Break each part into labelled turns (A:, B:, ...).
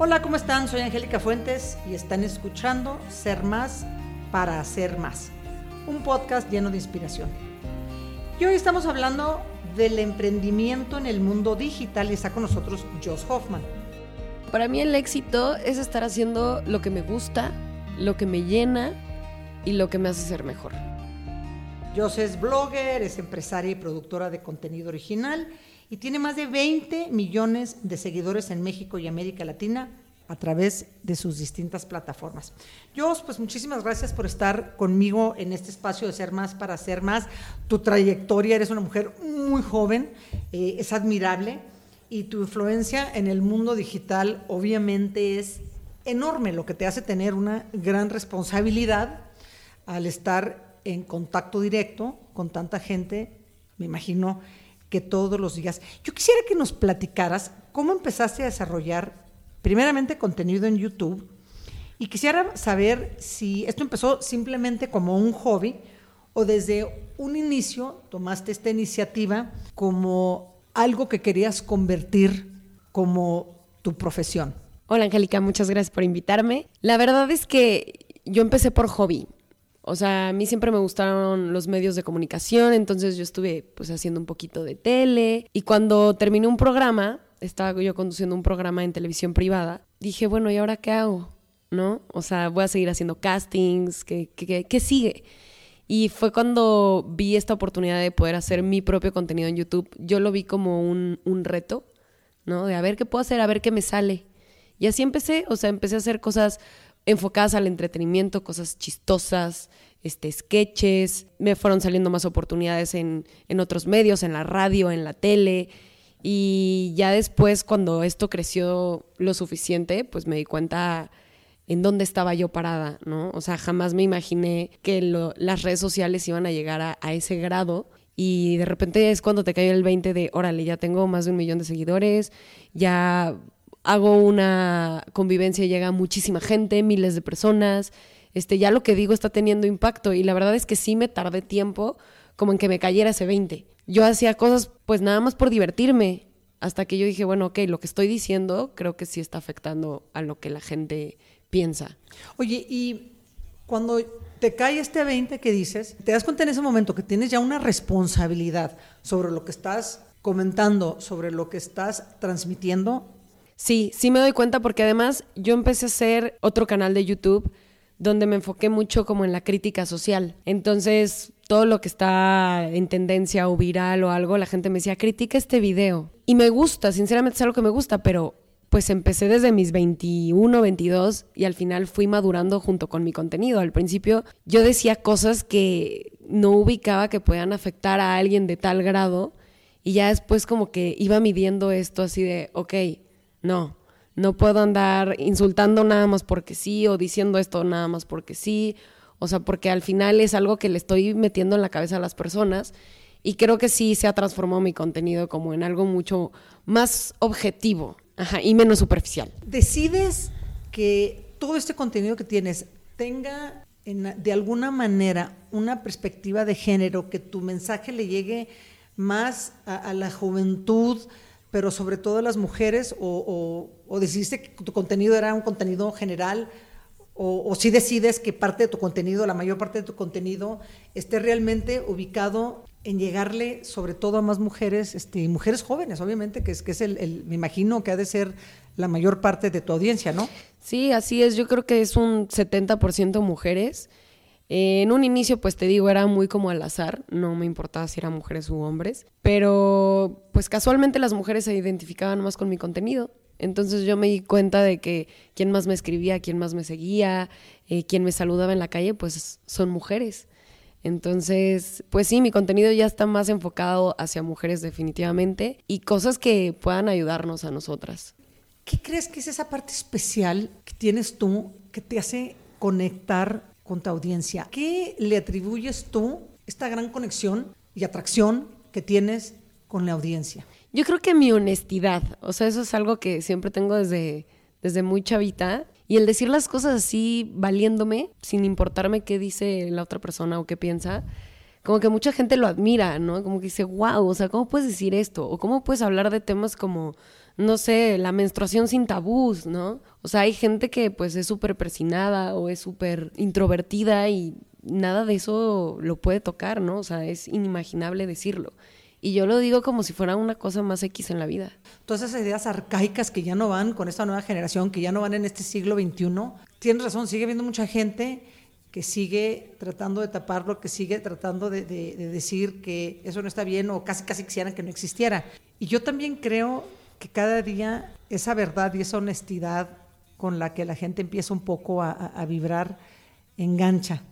A: Hola, ¿cómo están? Soy Angélica Fuentes y están escuchando Ser Más para Hacer Más, un podcast lleno de inspiración. Y hoy estamos hablando del emprendimiento en el mundo digital y está con nosotros Joss Hoffman.
B: Para mí el éxito es estar haciendo lo que me gusta, lo que me llena y lo que me hace ser mejor.
A: Joss es blogger, es empresaria y productora de contenido original y tiene más de 20 millones de seguidores en México y América Latina a través de sus distintas plataformas. Yo, pues muchísimas gracias por estar conmigo en este espacio de Ser Más para Ser Más. Tu trayectoria, eres una mujer muy joven, eh, es admirable y tu influencia en el mundo digital obviamente es enorme, lo que te hace tener una gran responsabilidad al estar en contacto directo con tanta gente, me imagino que todos los días. Yo quisiera que nos platicaras cómo empezaste a desarrollar primeramente contenido en YouTube y quisiera saber si esto empezó simplemente como un hobby o desde un inicio tomaste esta iniciativa como algo que querías convertir como tu profesión.
B: Hola Angélica, muchas gracias por invitarme. La verdad es que yo empecé por hobby. O sea, a mí siempre me gustaron los medios de comunicación, entonces yo estuve pues haciendo un poquito de tele y cuando terminé un programa, estaba yo conduciendo un programa en televisión privada, dije, bueno, ¿y ahora qué hago? ¿No? O sea, voy a seguir haciendo castings, ¿qué, qué, qué sigue? Y fue cuando vi esta oportunidad de poder hacer mi propio contenido en YouTube. Yo lo vi como un, un reto, ¿no? De a ver qué puedo hacer, a ver qué me sale. Y así empecé, o sea, empecé a hacer cosas enfocadas al entretenimiento, cosas chistosas, este, sketches, me fueron saliendo más oportunidades en, en otros medios, en la radio, en la tele, y ya después cuando esto creció lo suficiente, pues me di cuenta en dónde estaba yo parada, ¿no? O sea, jamás me imaginé que las redes sociales iban a llegar a, a, ese grado. Y de repente es cuando te cae el 20 de, órale, ya tengo más de un millón de seguidores, ya hago una convivencia y llega muchísima gente, miles de personas, este, ya lo que digo está teniendo impacto y la verdad es que sí me tardé tiempo como en que me cayera ese 20. Yo hacía cosas pues nada más por divertirme, hasta que yo dije, bueno, ok, lo que estoy diciendo creo que sí está afectando a lo que la gente piensa.
A: Oye, y cuando te cae este 20 que dices, te das cuenta en ese momento que tienes ya una responsabilidad sobre lo que estás comentando, sobre lo que estás transmitiendo,
B: Sí, sí me doy cuenta porque además yo empecé a hacer otro canal de YouTube donde me enfoqué mucho como en la crítica social. Entonces, todo lo que está en tendencia o viral o algo, la gente me decía, critica este video. Y me gusta, sinceramente es algo que me gusta, pero pues empecé desde mis 21, 22 y al final fui madurando junto con mi contenido. Al principio yo decía cosas que no ubicaba que puedan afectar a alguien de tal grado y ya después como que iba midiendo esto así de, ok, no, no puedo andar insultando nada más porque sí o diciendo esto nada más porque sí. O sea, porque al final es algo que le estoy metiendo en la cabeza a las personas y creo que sí se ha transformado mi contenido como en algo mucho más objetivo y menos superficial.
A: ¿Decides que todo este contenido que tienes tenga de alguna manera una perspectiva de género, que tu mensaje le llegue más a la juventud? Pero sobre todo las mujeres, o, o, decidiste que tu contenido era un contenido general, o, si decides que parte de tu contenido, la mayor parte de tu contenido, esté realmente ubicado en llegarle sobre todo a más mujeres, este, mujeres jóvenes, obviamente, que es, que es el, me imagino que ha de ser la mayor parte de tu audiencia, ¿no?
B: Sí, así es, yo creo que es un 70% mujeres. En un inicio, pues te digo, era muy como al azar, no me importaba si eran mujeres u hombres, pero pues casualmente las mujeres se identificaban más con mi contenido. Entonces yo me di cuenta de que quien más me escribía, quien más me seguía, eh, quien me saludaba en la calle, pues son mujeres. Entonces, pues sí, mi contenido ya está más enfocado hacia mujeres definitivamente y cosas que puedan ayudarnos a nosotras.
A: ¿Qué crees que es esa parte especial que tienes tú que te hace conectar con tu audiencia? ¿Qué le atribuyes tú esta gran conexión y atracción que tienes con la audiencia?
B: Yo creo que mi honestidad, o sea, eso es algo que siempre tengo desde, desde muy chavita. Y el decir las cosas así, valiéndome, sin importarme qué dice la otra persona o qué piensa, como que mucha gente lo admira, ¿no? Como que dice, wow, o sea, ¿cómo puedes decir esto? O cómo puedes hablar de temas como no sé, la menstruación sin tabús, ¿no? O sea, hay gente que pues es súper presinada o es súper introvertida y nada de eso lo puede tocar, ¿no? O sea, es inimaginable decirlo. Y yo lo digo como si fuera una cosa más X en la vida.
A: Todas esas ideas arcaicas que ya no van con esta nueva generación, que ya no van en este siglo XXI, tienes razón, sigue habiendo mucha gente que sigue tratando de taparlo, que sigue tratando de, decir que eso no está bien o casi casi quisieran que no existiera. Y yo también creo que cada día esa verdad y esa honestidad con la que la gente empieza un poco a, vibrar engancha.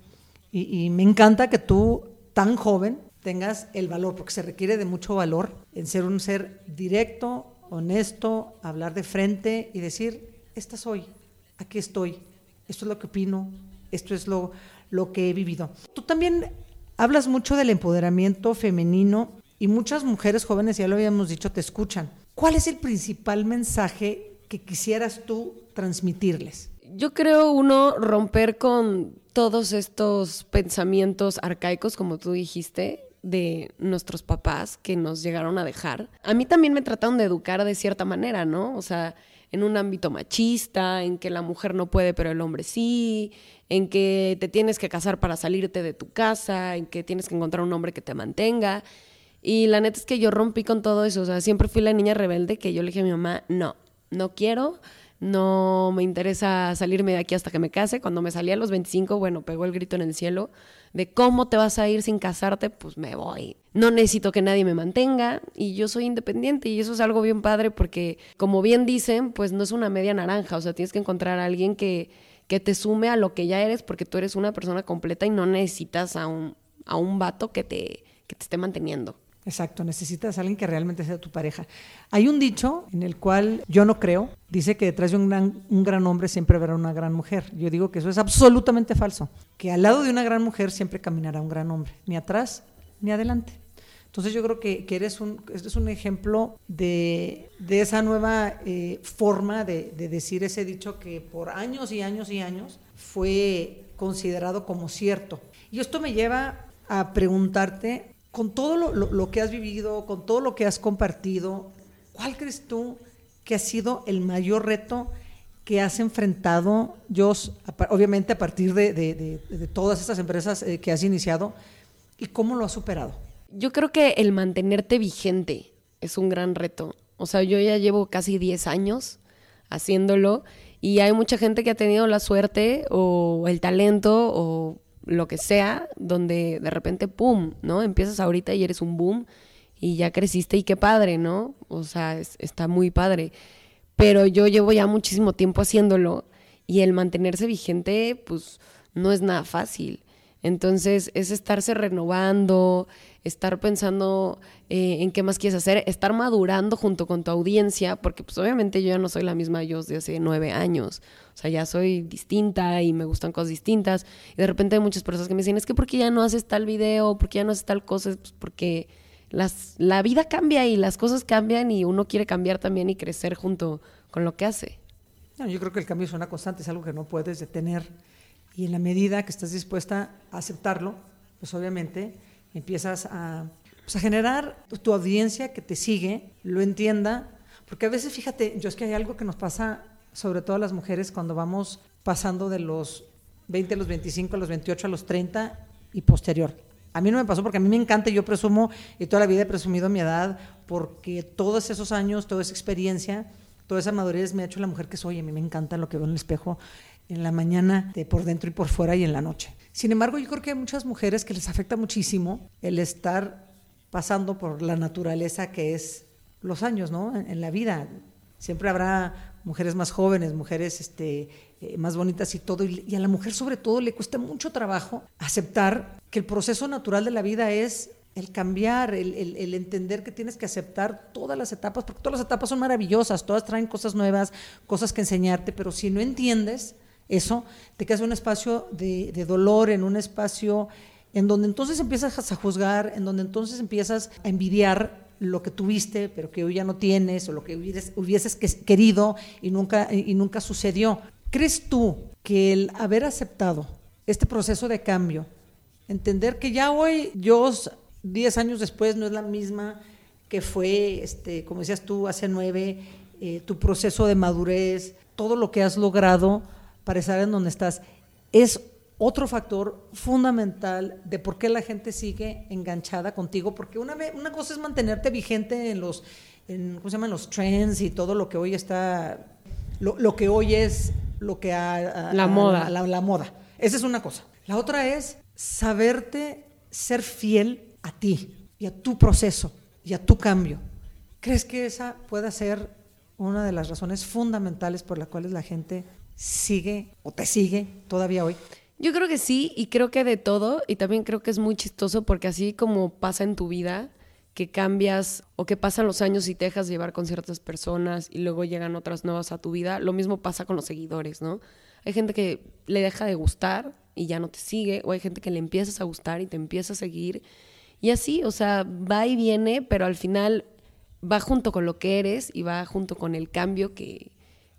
A: y me encanta que tú, tan joven, tengas el valor, porque se requiere de mucho valor en ser un ser directo, honesto, hablar de frente y decir, esta soy, aquí estoy, esto es lo que opino, esto es lo, lo que he vivido. Tú también hablas mucho del empoderamiento femenino y muchas mujeres jóvenes, ya lo habíamos dicho, te escuchan. ¿Cuál es el principal mensaje que quisieras tú transmitirles?
B: Yo creo, uno, romper con todos estos pensamientos arcaicos, como tú dijiste, de nuestros papás que nos llegaron a dejar. A mí también me trataron de educar de cierta manera, ¿no? O sea, en un ámbito machista, en que la mujer no puede, pero el hombre sí, en que te tienes que casar para salirte de tu casa, en que tienes que encontrar un hombre que te mantenga. Y la neta es que yo rompí con todo eso, o sea, siempre fui la niña rebelde que yo le dije a mi mamá, no, no quiero, no me interesa salirme de aquí hasta que me case. Cuando me salí a los 25, bueno, pegó el grito en el cielo de cómo te vas a ir sin casarte, pues me voy. No necesito que nadie me mantenga y yo soy independiente y eso es algo bien padre porque, como bien dicen, pues no es una media naranja, o sea, tienes que encontrar a alguien que, que te sume a lo que ya eres porque tú eres una persona completa y no necesitas a un, a un vato que te, que te esté manteniendo.
A: Exacto, necesitas a alguien que realmente sea tu pareja. Hay un dicho en el cual yo no creo, dice que detrás de un gran, un gran hombre siempre habrá una gran mujer. Yo digo que eso es absolutamente falso, que al lado de una gran mujer siempre caminará un gran hombre, ni atrás ni adelante. Entonces yo creo que, eres, un, eres un ejemplo de, esa nueva eh, forma de, de decir ese dicho que por años y años y años fue considerado como cierto. Y esto me lleva a preguntarte con todo lo, que has vivido, con todo lo que has compartido, ¿cuál crees tú que ha sido el mayor reto que has enfrentado, Jos, obviamente a partir de, todas estas empresas eh, que has iniciado, y cómo lo has superado?
B: Yo creo que el mantenerte vigente es un gran reto. O sea, yo ya llevo casi 10 años haciéndolo y hay mucha gente que ha tenido la suerte o el talento o lo que sea, donde de repente, ¡pum!, ¿no? Empiezas ahorita y eres un boom y ya creciste y qué padre, ¿no? O sea, está muy padre. Pero yo llevo ya muchísimo tiempo haciéndolo y el mantenerse vigente, pues no es nada fácil. Entonces es estarse renovando, estar pensando eh, en qué más quieres hacer, estar madurando junto con tu audiencia, porque pues obviamente yo ya no soy la misma yo de hace nueve años, o sea, ya soy distinta y me gustan cosas distintas, y de repente hay muchas personas que me dicen, es que porque ya no haces tal video, porque ya no haces tal cosa, pues porque las, la vida cambia y las cosas cambian y uno quiere cambiar también y crecer junto con lo que hace.
A: yo creo que el cambio es una constante, es algo que no puedes detener. Y en la medida que estás dispuesta a aceptarlo, pues obviamente empiezas a, pues generar tu audiencia que te sigue, lo entienda, porque a veces, fíjate, yo es que hay algo que nos pasa, sobre todo a las mujeres, cuando vamos pasando de los 20 a los 25, a los 28, a los 30 y posterior. A mí no me pasó porque a mí me encanta yo presumo, y toda la vida he presumido mi edad, porque todos esos años, toda esa experiencia, toda esa madurez me ha hecho la mujer que soy. A mí me encanta lo que veo en el espejo en la mañana, de por dentro y por fuera y en la noche. Sin embargo, yo creo que hay muchas mujeres que les afecta muchísimo el estar pasando por la naturaleza que es los años, ¿no? En, la vida. Siempre habrá mujeres más jóvenes, mujeres este, eh, más bonitas y todo. Y, a la mujer sobre todo le cuesta mucho trabajo aceptar que el proceso natural de la vida es el cambiar, el, el, entender que tienes que aceptar todas las etapas, porque todas las etapas son maravillosas, todas traen cosas nuevas, cosas que enseñarte, pero si no entiendes, eso, te quedas en un espacio de, dolor, en un espacio en donde entonces empiezas a juzgar, en donde entonces empiezas a envidiar lo que tuviste, pero que hoy ya no tienes, o lo que hubieses, querido y nunca, y nunca sucedió. ¿Crees tú que el haber aceptado este proceso de cambio, entender que ya hoy, yo, 10 años después, no es la misma que fue, este, como decías tú, hace nueve, eh, tu proceso de madurez, todo lo que has logrado para estar en donde estás, es otro factor fundamental de por qué la gente sigue enganchada contigo, porque una, una cosa es mantenerte vigente en los, en, ¿cómo se llaman? los trends y todo lo que hoy está, lo, que hoy es lo que ha,
B: la moda.
A: la moda. Esa es una cosa. La otra es saberte ser fiel a ti y a tu proceso y a tu cambio. ¿Crees que esa pueda ser una de las razones fundamentales por las cuales la gente sigue o te sigue todavía hoy?
B: Yo creo que sí, y creo que de todo, y también creo que es muy chistoso porque así como pasa en tu vida, que cambias o que pasan los años y te dejas llevar con ciertas personas y luego llegan otras nuevas a tu vida, lo mismo pasa con los seguidores, ¿no? Hay gente que le deja de gustar y ya no te sigue, o hay gente que le empiezas a gustar y te empieza a seguir, y así, o sea, va y viene, pero al final va junto con lo que eres y va junto con el cambio que,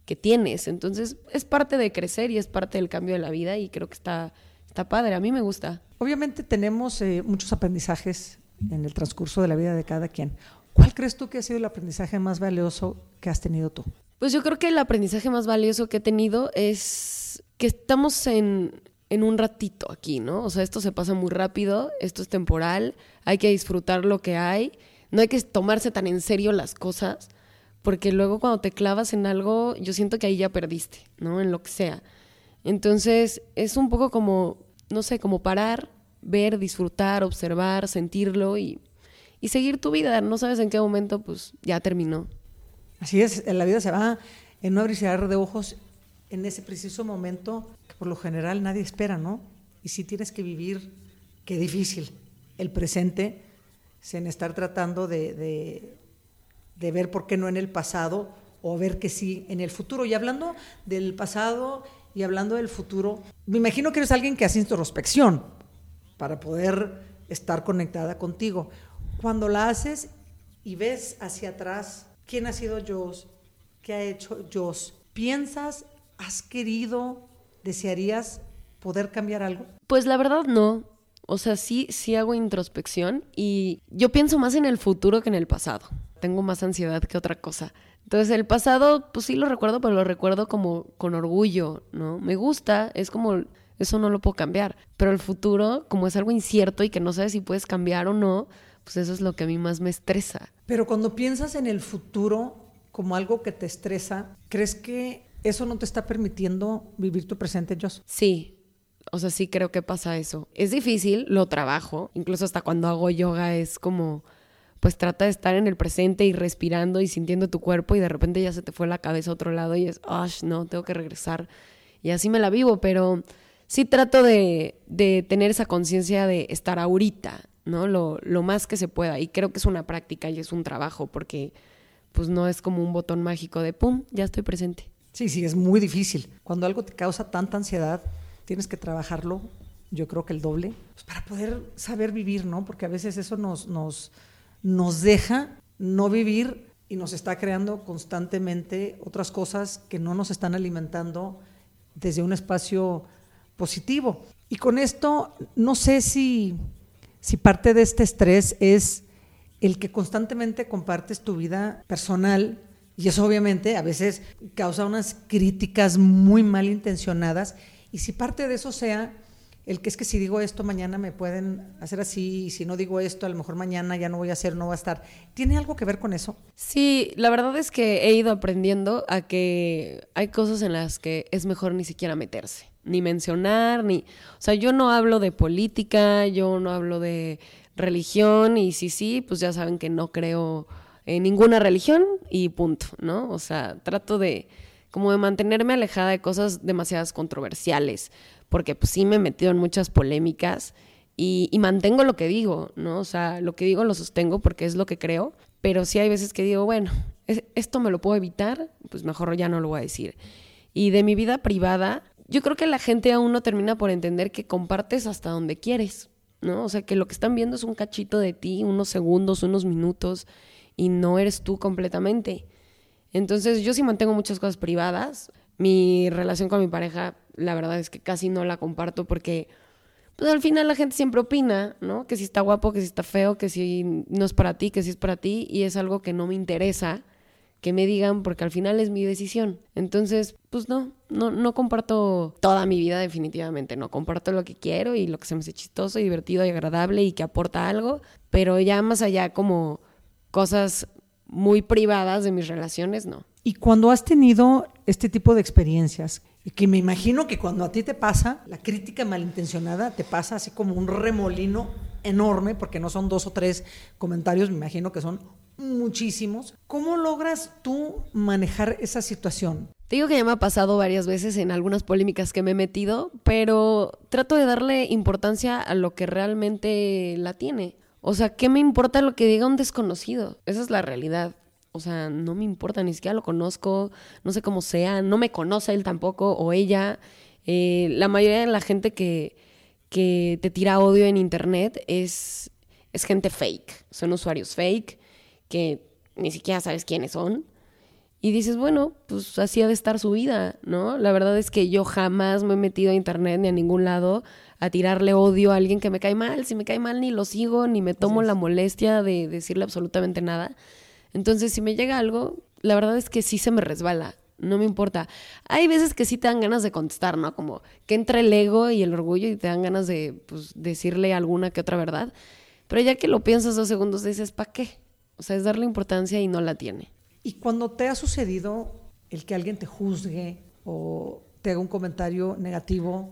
B: que tienes. Entonces es parte de crecer y es parte del cambio de la vida y creo que está, está padre, a mí me gusta.
A: Obviamente tenemos eh, muchos aprendizajes en el transcurso de la vida de cada quien. ¿Cuál crees tú que ha sido el aprendizaje más valioso que has tenido tú?
B: Pues yo creo que el aprendizaje más valioso que he tenido es que estamos en, en un ratito aquí, ¿no? O sea, esto se pasa muy rápido, esto es temporal, hay que disfrutar lo que hay, no hay que tomarse tan en serio las cosas porque luego cuando te clavas en algo, yo siento que ahí ya perdiste, ¿no? En lo que sea. Entonces, es un poco como, no sé, como parar, ver, disfrutar, observar, sentirlo y, y seguir tu vida. No sabes en qué momento, pues ya terminó.
A: Así es, la vida se va en no abrir y de ojos en ese preciso momento que por lo general nadie espera, ¿no? Y si tienes que vivir, qué difícil, el presente, sin estar tratando de ver por qué no en el pasado o ver que sí en el futuro. Y hablando del pasado y hablando del futuro, me imagino que eres alguien que hace introspección para poder estar conectada contigo. Cuando la haces y ves hacia atrás, ¿quién ha sido Dios? ¿Qué ha hecho Dios? ¿Piensas, has querido, desearías poder cambiar algo?
B: Pues la verdad no. O sea, sí, sí hago introspección y yo pienso más en el futuro que en el pasado. Tengo más ansiedad que otra cosa. Entonces, el pasado, pues sí lo recuerdo, pero lo recuerdo como con orgullo, ¿no? Me gusta, es como, eso no lo puedo cambiar. Pero el futuro, como es algo incierto y que no sabes si puedes cambiar o no, pues eso es lo que a mí más me estresa.
A: Pero cuando piensas en el futuro como algo que te estresa, ¿crees que eso no te está permitiendo vivir tu presente, Jos?
B: Sí, o sea, sí creo que pasa eso. Es difícil, lo trabajo. Incluso hasta cuando hago yoga es como, pues trata de estar en el presente y respirando y sintiendo tu cuerpo y de repente ya se te fue la cabeza a otro lado y es, ah, no, tengo que regresar. Y así me la vivo, pero sí trato de, de tener esa conciencia de estar ahorita, ¿no? Lo, lo más que se pueda. Y creo que es una práctica y es un trabajo porque pues no es como un botón mágico de, ¡pum!, ya estoy presente.
A: Sí, sí, es muy difícil. Cuando algo te causa tanta ansiedad, tienes que trabajarlo, yo creo que el doble, pues para poder saber vivir, ¿no? Porque a veces eso nos, nos, nos deja no vivir y nos está creando constantemente otras cosas que no nos están alimentando desde un espacio positivo. Y con esto, no sé si, si parte de este estrés es el que constantemente compartes tu vida personal y eso obviamente a veces causa unas críticas muy mal intencionadas y si parte de eso sea el que es que si digo esto mañana me pueden hacer así, y si no digo esto, a lo mejor mañana ya no voy a hacer, no va a estar. ¿Tiene algo que ver con eso?
B: Sí, la verdad es que he ido aprendiendo a que hay cosas en las que es mejor ni siquiera meterse, ni mencionar, ni... O sea, yo no hablo de política, yo no hablo de religión, y si sí, pues ya saben que no creo en ninguna religión y punto, ¿no? O sea, trato de como de mantenerme alejada de cosas demasiadas controversiales, porque pues sí me he metido en muchas polémicas y, mantengo lo que digo, ¿no? O sea, lo que digo lo sostengo porque es lo que creo, pero sí hay veces que digo, bueno, esto me lo puedo evitar, pues mejor ya no lo voy a decir. Y de mi vida privada, yo creo que la gente aún no termina por entender que compartes hasta donde quieres, ¿no? O sea, que lo que están viendo es un cachito de ti, unos segundos, unos minutos, y no eres tú completamente. Entonces yo sí mantengo muchas cosas privadas. Mi relación con mi pareja, la verdad es que casi no la comparto porque pues al final la gente siempre opina, ¿no? Que si está guapo, que si está feo, que si no es para ti, que si es para ti, y es algo que no me interesa que me digan porque al final es mi decisión. Entonces, pues no, no, no comparto toda mi vida definitivamente, no comparto lo que quiero y lo que se me hace chistoso y divertido y agradable y que aporta algo, pero ya más allá como cosas muy privadas de mis relaciones, no.
A: Y cuando has tenido este tipo de experiencias, que me imagino que cuando a ti te pasa, la crítica malintencionada te pasa así como un remolino enorme, porque no son dos o tres comentarios, me imagino que son muchísimos. ¿Cómo logras tú manejar esa situación?
B: Te digo que ya me ha pasado varias veces en algunas polémicas que me he metido, pero trato de darle importancia a lo que realmente la tiene. O sea, ¿qué me importa lo que diga un desconocido? Esa es la realidad. O sea, no me importa, ni siquiera lo conozco, no sé cómo sea, no me conoce él tampoco o ella. Eh, la mayoría de la gente que, que te tira odio en internet es, es gente fake, son usuarios fake que ni siquiera sabes quiénes son. Y dices, bueno, pues así ha de estar su vida, ¿no? La verdad es que yo jamás me he metido a internet ni a ningún lado a tirarle odio a alguien que me cae mal. Si me cae mal, ni lo sigo, ni me tomo la molestia de decirle absolutamente nada. Entonces, si me llega algo, la verdad es que sí se me resbala. No me importa. Hay veces que sí te dan ganas de contestar, ¿no? Como que entra el ego y el orgullo y te dan ganas de pues, decirle alguna que otra verdad. Pero ya que lo piensas dos segundos, dices, ¿para qué? O sea, es darle importancia y no la tiene.
A: Y cuando te ha sucedido el que alguien te juzgue o te haga un comentario negativo,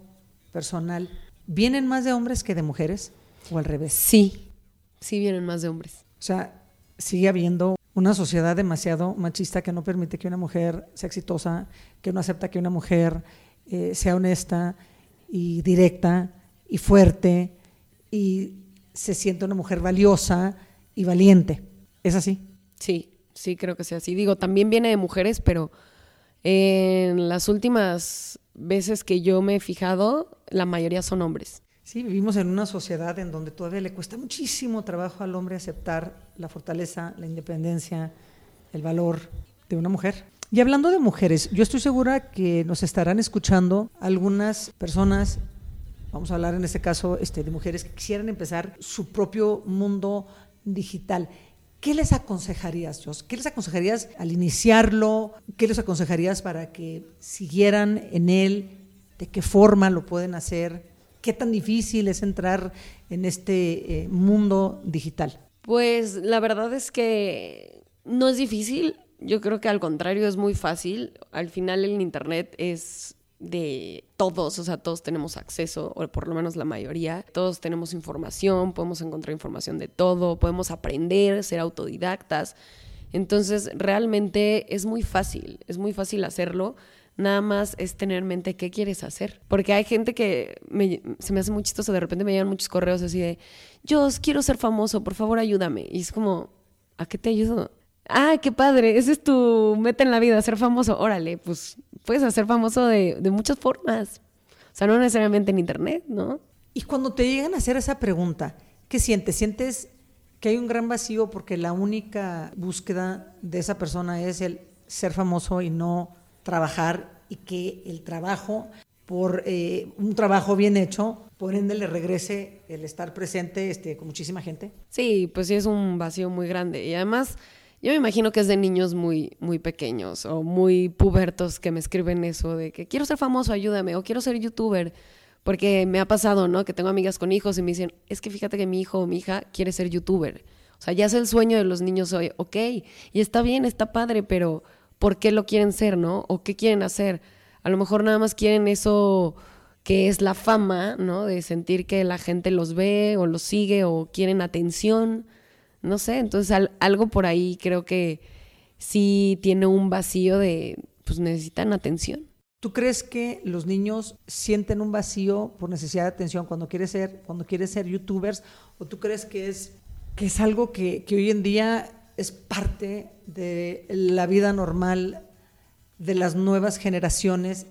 A: personal, ¿vienen más de hombres que de mujeres o al revés?
B: Sí, sí vienen más de hombres.
A: O sea, sigue habiendo una sociedad demasiado machista que no permite que una mujer sea exitosa, que no acepta que una mujer eh, sea honesta y directa y fuerte y se siente una mujer valiosa y valiente. ¿Es así?
B: Sí, sí, creo que sea así. Digo, también viene de mujeres, pero en las últimas veces que yo me he fijado, la mayoría son hombres.
A: Sí, vivimos en una sociedad en donde todavía le cuesta muchísimo trabajo al hombre aceptar la fortaleza, la independencia, el valor de una mujer. Y hablando de mujeres, yo estoy segura que nos estarán escuchando algunas personas, vamos a hablar en este caso este, de mujeres que quisieran empezar su propio mundo digital. ¿Qué les aconsejarías, Jos? ¿Qué les aconsejarías al iniciarlo? ¿Qué les aconsejarías para que siguieran en él? ¿De qué forma lo pueden hacer? ¿Qué tan difícil es entrar en este eh, mundo digital?
B: Pues la verdad es que no es difícil. Yo creo que al contrario es muy fácil. Al final el Internet es de todos, o sea, todos tenemos acceso, o por lo menos la mayoría, todos tenemos información, podemos encontrar información de todo, podemos aprender, ser autodidactas. Entonces, realmente es muy fácil, es muy fácil hacerlo. Nada más es tener en mente qué quieres hacer. Porque hay gente que se me hace muy chistoso, de repente me llegan muchos correos así de, yo quiero ser famoso, por favor ayúdame. Y es como, ¿a qué te ayudo? Ah, qué padre, ese es tu meta en la vida, ser famoso. Órale, pues puedes hacer famoso de, de muchas formas. O sea, no necesariamente en internet, ¿no?
A: Y cuando te llegan a hacer esa pregunta, ¿qué sientes? ¿Sientes que hay un gran vacío porque la única búsqueda de esa persona es el ser famoso y no trabajar y que el trabajo, por eh, un trabajo bien hecho, por ende le regrese el estar presente este, con muchísima gente.
B: Sí, pues sí es un vacío muy grande. Y además, yo me imagino que es de niños muy, muy pequeños o muy pubertos que me escriben eso de que quiero ser famoso, ayúdame, o quiero ser youtuber. Porque me ha pasado, ¿no? Que tengo amigas con hijos y me dicen, es que fíjate que mi hijo o mi hija quiere ser youtuber. O sea, ya es el sueño de los niños hoy, ok, y está bien, está padre, pero por qué lo quieren ser, ¿no? O qué quieren hacer. A lo mejor nada más quieren eso que es la fama, ¿no? De sentir que la gente los ve o los sigue o quieren atención, no sé. Entonces algo por ahí creo que sí tiene un vacío de, pues necesitan atención.
A: ¿Tú crees que los niños sienten un vacío por necesidad de atención cuando quieren ser, cuando quieren ser youtubers? ¿O tú crees que es, que es algo que, que hoy en día es parte de la vida normal de las nuevas generaciones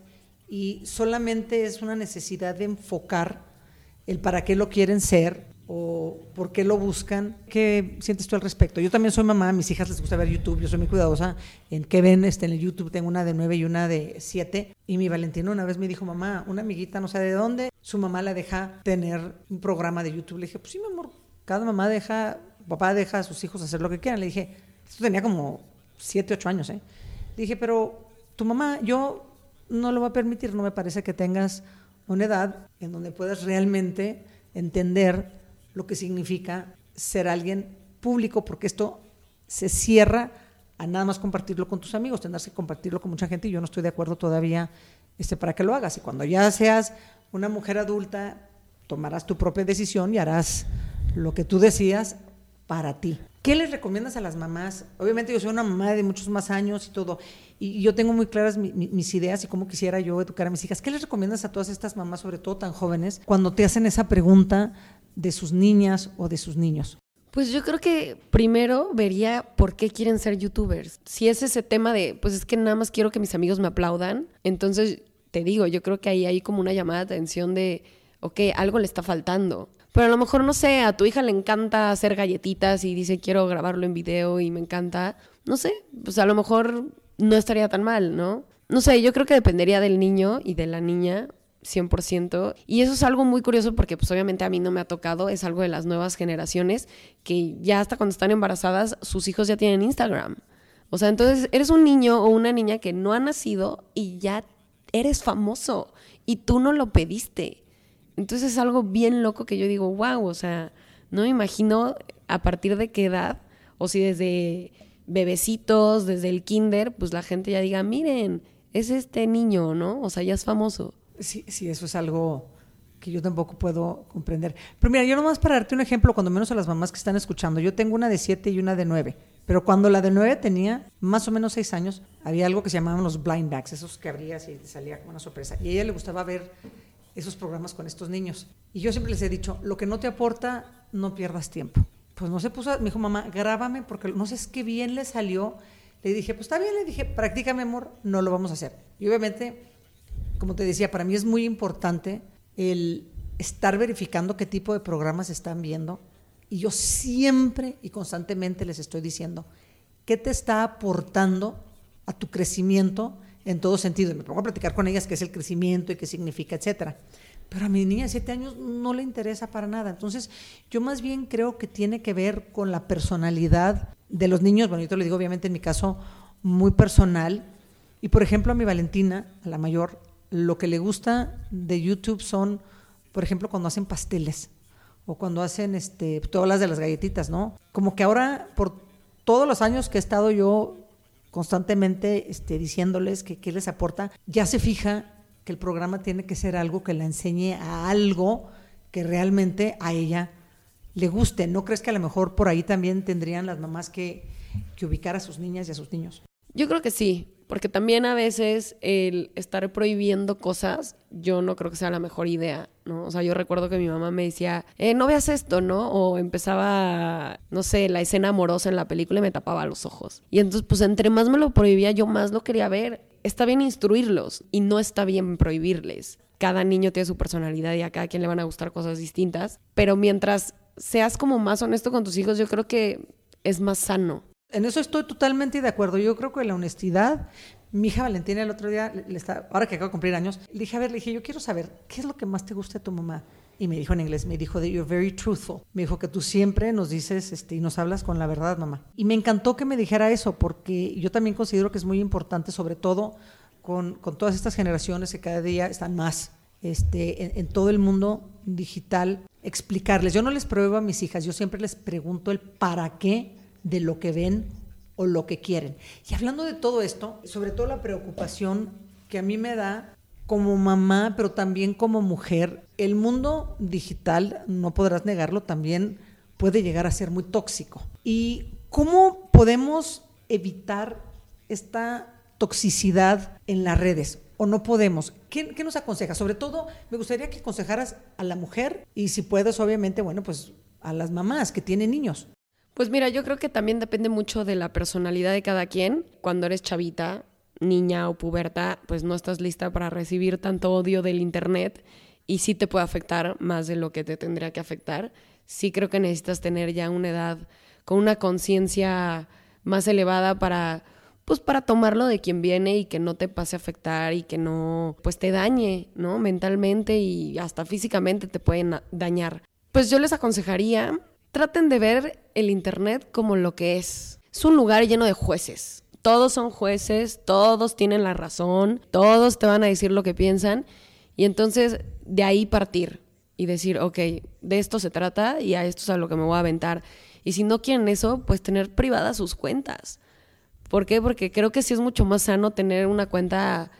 A: y solamente es una necesidad de enfocar el para qué lo quieren ser o por qué lo buscan. ¿Qué sientes tú al respecto? Yo también soy mamá, a mis hijas les gusta ver YouTube, yo soy muy cuidadosa en qué ven este, en el YouTube, tengo una de nueve y una de siete. Y mi Valentina una vez me dijo, mamá, una amiguita no sé de dónde, su mamá la deja tener un programa de YouTube. Le dije, pues sí, mi amor, cada mamá deja papá deja a sus hijos hacer lo que quieran. Le dije, esto tenía como siete, ocho años, ¿eh? Dije, pero tu mamá, yo no lo va a permitir, no me parece que tengas una edad en donde puedas realmente entender lo que significa ser alguien público, porque esto se cierra a nada más compartirlo con tus amigos, tendrás que compartirlo con mucha gente y yo no estoy de acuerdo todavía este, para que lo hagas. Y cuando ya seas una mujer adulta, tomarás tu propia decisión y harás lo que tú decías para ti. ¿Qué les recomiendas a las mamás? Obviamente yo soy una mamá de muchos más años y todo, y yo tengo muy claras mis ideas y cómo quisiera yo educar a mis hijas. ¿Qué les recomiendas a todas estas mamás, sobre todo tan jóvenes, cuando te hacen esa pregunta de sus niñas o de sus niños?
B: Pues yo creo que primero vería por qué quieren ser youtubers. Si es ese tema de, pues es que nada más quiero que mis amigos me aplaudan, entonces te digo, yo creo que ahí hay como una llamada de atención de, ok, algo le está faltando. Pero a lo mejor, no sé, a tu hija le encanta hacer galletitas y dice quiero grabarlo en video y me encanta. No sé, pues a lo mejor no estaría tan mal, ¿no? No sé, yo creo que dependería del niño y de la niña 100%. Y eso es algo muy curioso porque pues obviamente a mí no me ha tocado, es algo de las nuevas generaciones que ya hasta cuando están embarazadas sus hijos ya tienen Instagram. O sea, entonces eres un niño o una niña que no ha nacido y ya eres famoso y tú no lo pediste. Entonces es algo bien loco que yo digo, wow, o sea, no me imagino a partir de qué edad o si desde bebecitos, desde el kinder, pues la gente ya diga, miren, es este niño, ¿no? O sea, ya es famoso.
A: Sí, sí, eso es algo que yo tampoco puedo comprender. Pero mira, yo nomás para darte un ejemplo, cuando menos a las mamás que están escuchando, yo tengo una de siete y una de nueve, pero cuando la de nueve tenía más o menos seis años, había algo que se llamaban los blind bags, esos que abrías y salía como una sorpresa. Y a ella le gustaba ver esos programas con estos niños. Y yo siempre les he dicho, lo que no te aporta, no pierdas tiempo. Pues no se puso, me dijo, mamá, grábame porque no sé, que bien le salió. Le dije, pues está bien, le dije, practícame, amor, no lo vamos a hacer. Y obviamente como te decía, para mí es muy importante el estar verificando qué tipo de programas están viendo. Y yo siempre y constantemente les estoy diciendo, ¿qué te está aportando a tu crecimiento en todo sentido? Me pongo a platicar con ellas qué es el crecimiento y qué significa, etcétera. Pero a mi niña de siete años no le interesa para nada. Entonces, yo más bien creo que tiene que ver con la personalidad de los niños. Bueno, yo lo digo obviamente en mi caso muy personal. Y por ejemplo, a mi Valentina, la mayor, lo que le gusta de YouTube son, por ejemplo, cuando hacen pasteles o cuando hacen, este, todas las de las galletitas, ¿no? Como que ahora, por todos los años que he estado yo constantemente este, diciéndoles que qué les aporta, ya se fija que el programa tiene que ser algo que la enseñe a algo que realmente a ella le guste. ¿No crees que a lo mejor por ahí también tendrían las mamás que, que ubicar a sus niñas y a sus niños?
B: Yo creo que sí porque también a veces el estar prohibiendo cosas, yo no creo que sea la mejor idea, ¿no? O sea, yo recuerdo que mi mamá me decía, eh, no veas esto, ¿no? O empezaba, no sé, la escena amorosa en la película y me tapaba los ojos. Y entonces, pues entre más me lo prohibía, yo más lo quería ver. Está bien instruirlos y no está bien prohibirles. Cada niño tiene su personalidad y a cada quien le van a gustar cosas distintas, pero mientras seas como más honesto con tus hijos, yo creo que es más sano
A: en eso estoy totalmente de acuerdo. Yo creo que la honestidad, mi hija Valentina el otro día, le está, ahora que acabo de cumplir años, le dije, a ver, le dije, yo quiero saber, ¿qué es lo que más te gusta de tu mamá? Y me dijo en inglés, me dijo, you're very truthful. Me dijo que tú siempre nos dices este, y nos hablas con la verdad, mamá. Y me encantó que me dijera eso, porque yo también considero que es muy importante, sobre todo con, con todas estas generaciones que cada día están más este, en, en, todo el mundo digital, explicarles. Yo no les pruebo a mis hijas, yo siempre les pregunto el para qué de lo que ven o lo que quieren. Y hablando de todo esto, sobre todo la preocupación que a mí me da como mamá, pero también como mujer, el mundo digital, no podrás negarlo, también puede llegar a ser muy tóxico. ¿Y cómo podemos evitar esta toxicidad en las redes? ¿O no podemos? ¿Qué, ¿Qué, nos aconseja? Sobre todo, me gustaría que aconsejaras a la mujer y si puedes, obviamente, bueno, pues a las mamás que tienen niños.
B: Pues mira, yo creo que también depende mucho de la personalidad de cada quien. Cuando eres chavita, niña o puberta, pues no estás lista para recibir tanto odio del Internet y sí te puede afectar más de lo que te tendría que afectar. Sí creo que necesitas tener ya una edad con una conciencia más elevada para pues para tomarlo de quien viene y que no te pase a afectar y que no pues te dañe, ¿no? mentalmente y hasta físicamente te pueden dañar. Pues yo les aconsejaría traten de ver el Internet como lo que es. Es un lugar lleno de jueces. todos son jueces, todos tienen la razón, todos te van a decir lo que piensan y entonces de ahí partir y decir, ok, de esto se trata y a esto es a lo que me voy a aventar. Y si no quieren eso, pues tener privadas sus cuentas. ¿Por qué? Porque creo que sí es mucho más sano tener una cuenta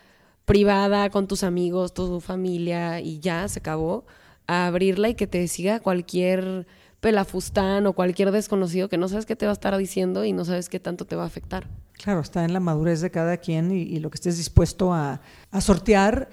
B: privada con tus amigos, tu familia y ya se acabó, a abrirla y que te siga cualquier pelafustán o cualquier desconocido que no sabes qué te va a estar diciendo y no sabes qué tanto te va a afectar.
A: Claro, está en la madurez de cada quien y, lo que estés dispuesto a, a sortear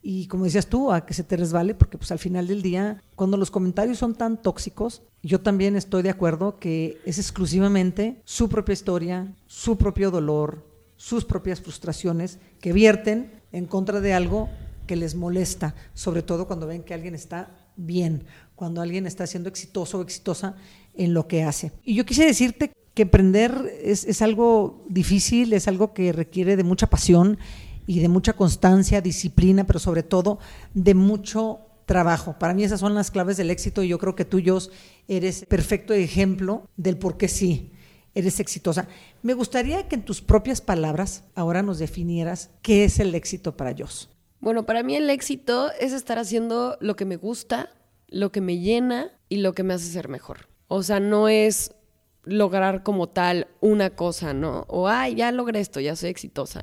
A: y como decías tú, a que se te resbale, porque pues al final del día, cuando los comentarios son tan tóxicos, yo también estoy de acuerdo que es exclusivamente su propia historia, su propio dolor, sus propias frustraciones que vierten en contra de algo que les molesta, sobre todo cuando ven que alguien está bien, cuando alguien está siendo exitoso o exitosa en lo que hace. Y yo quise decirte que emprender es, es algo difícil, es algo que requiere de mucha pasión y de mucha constancia, disciplina, pero sobre todo de mucho trabajo. Para mí esas son las claves del éxito y yo creo que tú, Jos, eres perfecto ejemplo del por qué sí eres exitosa. Me gustaría que en tus propias palabras ahora nos definieras qué es el éxito para Jos.
B: Bueno, para mí el éxito es estar haciendo lo que me gusta, lo que me llena y lo que me hace ser mejor. O sea, no es lograr como tal una cosa, ¿no? O, ay, ya logré esto, ya soy exitosa.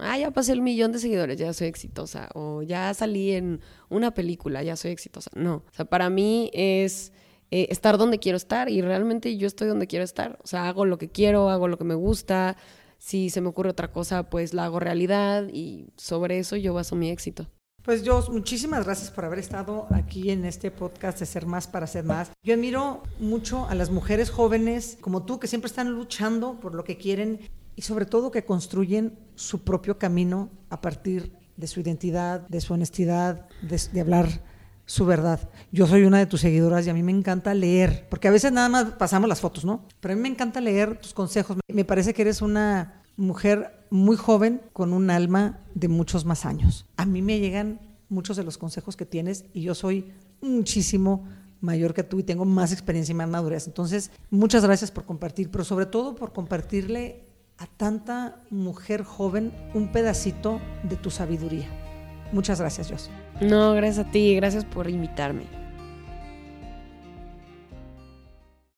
B: Ah, ya pasé el millón de seguidores, ya soy exitosa. O ya salí en una película, ya soy exitosa. No. O sea, para mí es eh, estar donde quiero estar y realmente yo estoy donde quiero estar. O sea, hago lo que quiero, hago lo que me gusta. Si se me ocurre otra cosa, pues la hago realidad y sobre eso yo baso mi éxito.
A: Pues yo, muchísimas gracias por haber estado aquí en este podcast de Ser Más para Ser Más. Yo admiro mucho a las mujeres jóvenes como tú que siempre están luchando por lo que quieren y sobre todo que construyen su propio camino a partir de su identidad, de su honestidad, de, hablar su verdad. Yo soy una de tus seguidoras y a mí me encanta leer, porque a veces nada más pasamos las fotos, ¿no? Pero a mí me encanta leer tus consejos. Me parece que eres una mujer muy joven con un alma de muchos más años. A mí me llegan muchos de los consejos que tienes y yo soy muchísimo mayor que tú y tengo más experiencia y más madurez. Entonces, muchas gracias por compartir, pero sobre todo por compartirle a tanta mujer joven un pedacito de tu sabiduría. Muchas gracias, Jos.
B: No, gracias a ti, gracias por invitarme.